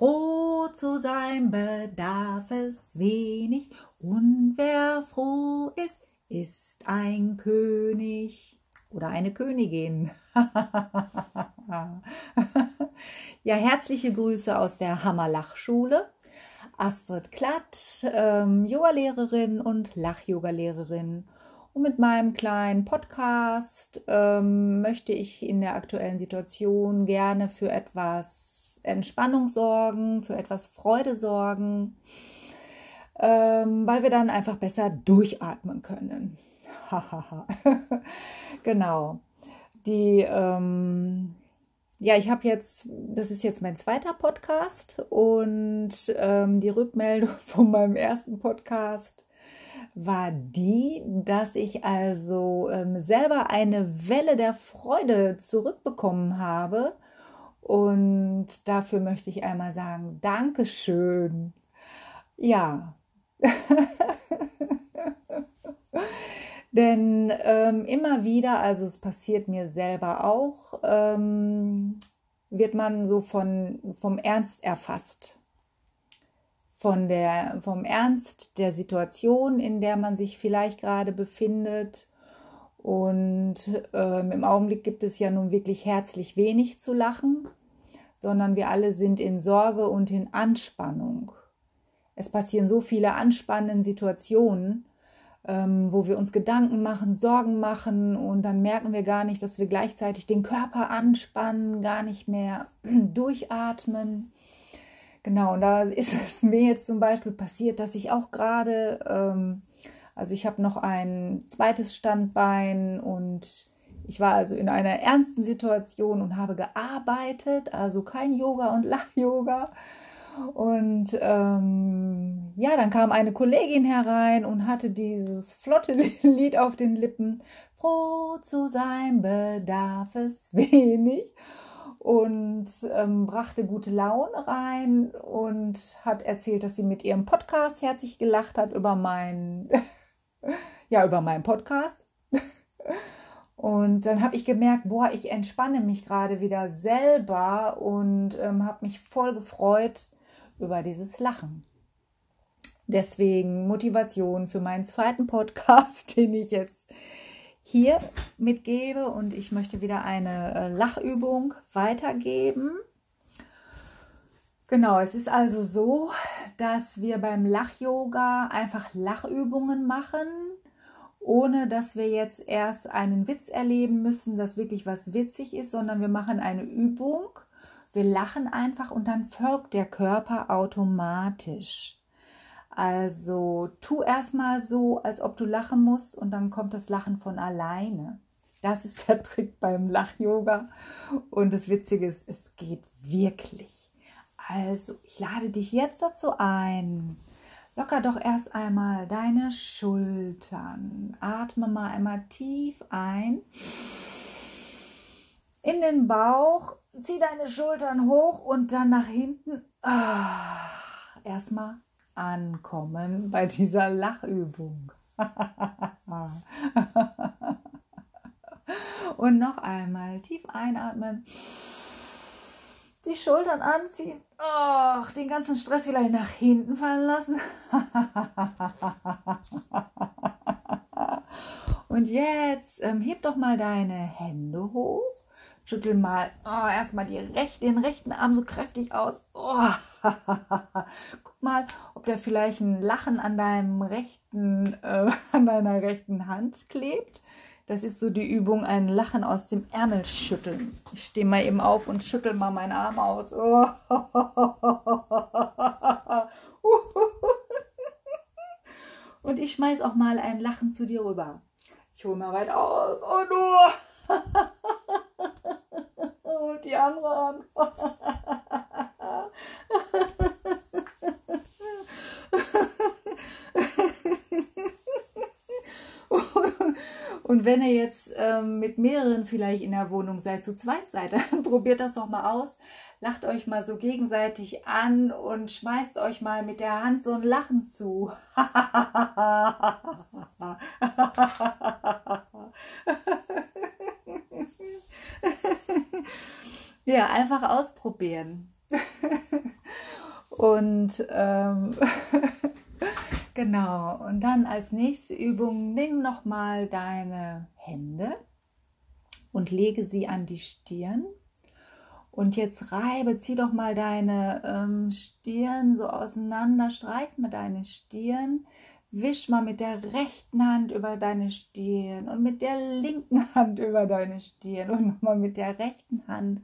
Froh zu sein bedarf es wenig, und wer froh ist, ist ein König oder eine Königin. ja, herzliche Grüße aus der Hammerlachschule. Astrid Klatt, ähm, Yogalehrerin und Lach-Yoga-Lehrerin. Und mit meinem kleinen Podcast ähm, möchte ich in der aktuellen Situation gerne für etwas Entspannung sorgen, für etwas Freude sorgen, ähm, weil wir dann einfach besser durchatmen können. genau. Die, ähm, ja, ich habe jetzt, das ist jetzt mein zweiter Podcast und ähm, die Rückmeldung von meinem ersten Podcast war die, dass ich also ähm, selber eine Welle der Freude zurückbekommen habe. Und dafür möchte ich einmal sagen, Dankeschön. Ja. Denn ähm, immer wieder, also es passiert mir selber auch, ähm, wird man so von, vom Ernst erfasst von der, vom Ernst der Situation, in der man sich vielleicht gerade befindet. Und ähm, im Augenblick gibt es ja nun wirklich herzlich wenig zu lachen, sondern wir alle sind in Sorge und in Anspannung. Es passieren so viele anspannende Situationen, ähm, wo wir uns Gedanken machen, Sorgen machen und dann merken wir gar nicht, dass wir gleichzeitig den Körper anspannen, gar nicht mehr durchatmen. Genau, und da ist es mir jetzt zum Beispiel passiert, dass ich auch gerade, ähm, also ich habe noch ein zweites Standbein und ich war also in einer ernsten Situation und habe gearbeitet, also kein Yoga und Lach-Yoga. Und ähm, ja, dann kam eine Kollegin herein und hatte dieses flotte Lied auf den Lippen. Froh zu sein bedarf es wenig und ähm, brachte gute Laune rein und hat erzählt, dass sie mit ihrem Podcast herzlich gelacht hat über meinen, ja, über meinen Podcast. Und dann habe ich gemerkt, boah, ich entspanne mich gerade wieder selber und ähm, habe mich voll gefreut über dieses Lachen. Deswegen Motivation für meinen zweiten Podcast, den ich jetzt hier mitgebe und ich möchte wieder eine äh, Lachübung weitergeben. Genau, es ist also so, dass wir beim Lach-Yoga einfach Lachübungen machen, ohne dass wir jetzt erst einen Witz erleben müssen, dass wirklich was witzig ist, sondern wir machen eine Übung. Wir lachen einfach und dann folgt der Körper automatisch. Also tu erstmal so, als ob du lachen musst und dann kommt das Lachen von alleine. Das ist der Trick beim Lach-Yoga. Und das Witzige ist, es geht wirklich. Also, ich lade dich jetzt dazu ein. Locker doch erst einmal deine Schultern. Atme mal einmal tief ein. In den Bauch. Zieh deine Schultern hoch und dann nach hinten. Ah, erstmal ankommen bei dieser Lachübung. Und noch einmal tief einatmen, die Schultern anziehen, oh, den ganzen Stress vielleicht nach hinten fallen lassen. Und jetzt ähm, heb doch mal deine Hände hoch Schüttel mal oh, erstmal Rech den rechten Arm so kräftig aus. Oh. Guck mal, ob da vielleicht ein Lachen an deinem rechten, äh, an deiner rechten Hand klebt. Das ist so die Übung, ein Lachen aus dem Ärmel schütteln. Ich stehe mal eben auf und schüttel mal meinen Arm aus. Oh. Und ich schmeiß auch mal ein Lachen zu dir rüber. Ich hole mal weit aus. Oh nur. und die andere an. Und wenn ihr jetzt ähm, mit mehreren vielleicht in der Wohnung seid, zu zweit seid, dann probiert das doch mal aus. Lacht euch mal so gegenseitig an und schmeißt euch mal mit der Hand so ein Lachen zu. Ja, einfach ausprobieren. Und ähm, genau, und dann als nächste Übung nimm nochmal deine Hände und lege sie an die Stirn. Und jetzt reibe, zieh doch mal deine ähm, Stirn so auseinander, streich mal deine Stirn, wisch mal mit der rechten Hand über deine Stirn und mit der linken Hand über deine Stirn und nochmal mit der rechten Hand.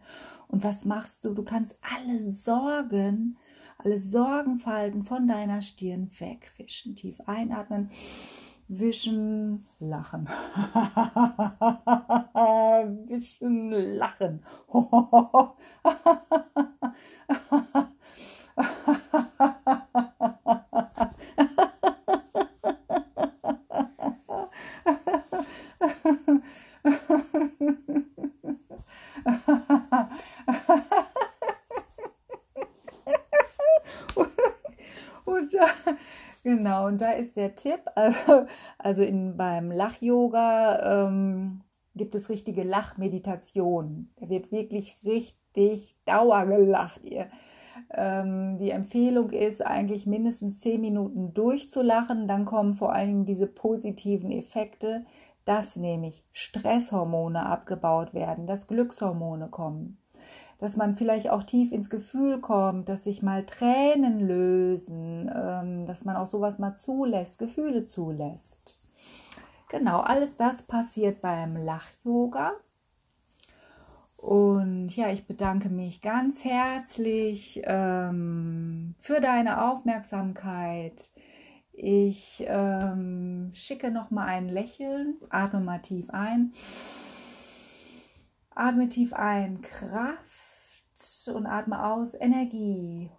Und was machst du? Du kannst alle Sorgen, alle Sorgenfalten von deiner Stirn wegwischen. Tief einatmen, wischen, lachen. wischen, lachen. Und da ist der Tipp, also in, beim Lach-Yoga ähm, gibt es richtige Lachmeditationen. Da wird wirklich richtig dauergelacht. Ihr. Ähm, die Empfehlung ist eigentlich mindestens zehn Minuten durchzulachen, dann kommen vor allem diese positiven Effekte, dass nämlich Stresshormone abgebaut werden, dass Glückshormone kommen dass man vielleicht auch tief ins Gefühl kommt, dass sich mal Tränen lösen, ähm, dass man auch sowas mal zulässt, Gefühle zulässt. Genau, alles das passiert beim Lach-Yoga. Und ja, ich bedanke mich ganz herzlich ähm, für deine Aufmerksamkeit. Ich ähm, schicke noch mal ein Lächeln, atme mal tief ein. Atme tief ein, Kraft und atme aus Energie.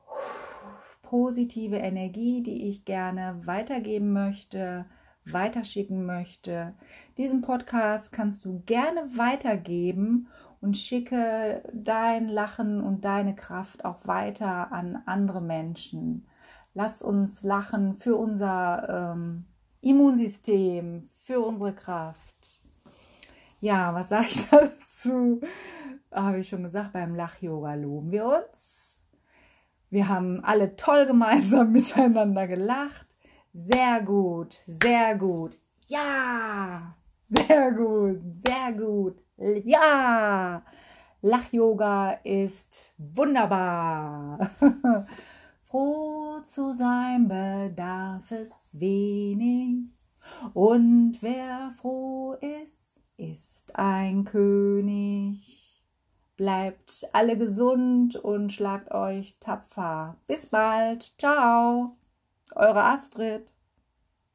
Positive Energie, die ich gerne weitergeben möchte, weiterschicken möchte. Diesen Podcast kannst du gerne weitergeben und schicke dein Lachen und deine Kraft auch weiter an andere Menschen. Lass uns lachen für unser ähm, Immunsystem, für unsere Kraft. Ja, was sage ich dazu? habe ich schon gesagt, beim Lach-Yoga loben wir uns. Wir haben alle toll gemeinsam miteinander gelacht. Sehr gut, sehr gut. Ja, sehr gut, sehr gut. Ja, Lach-Yoga ist wunderbar. Froh zu sein bedarf es wenig. Und wer froh ist, ist ein König. Bleibt alle gesund und schlagt euch tapfer. Bis bald. Ciao. Eure Astrid.